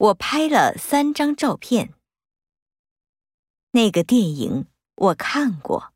我拍了三张照片。那个电影我看过。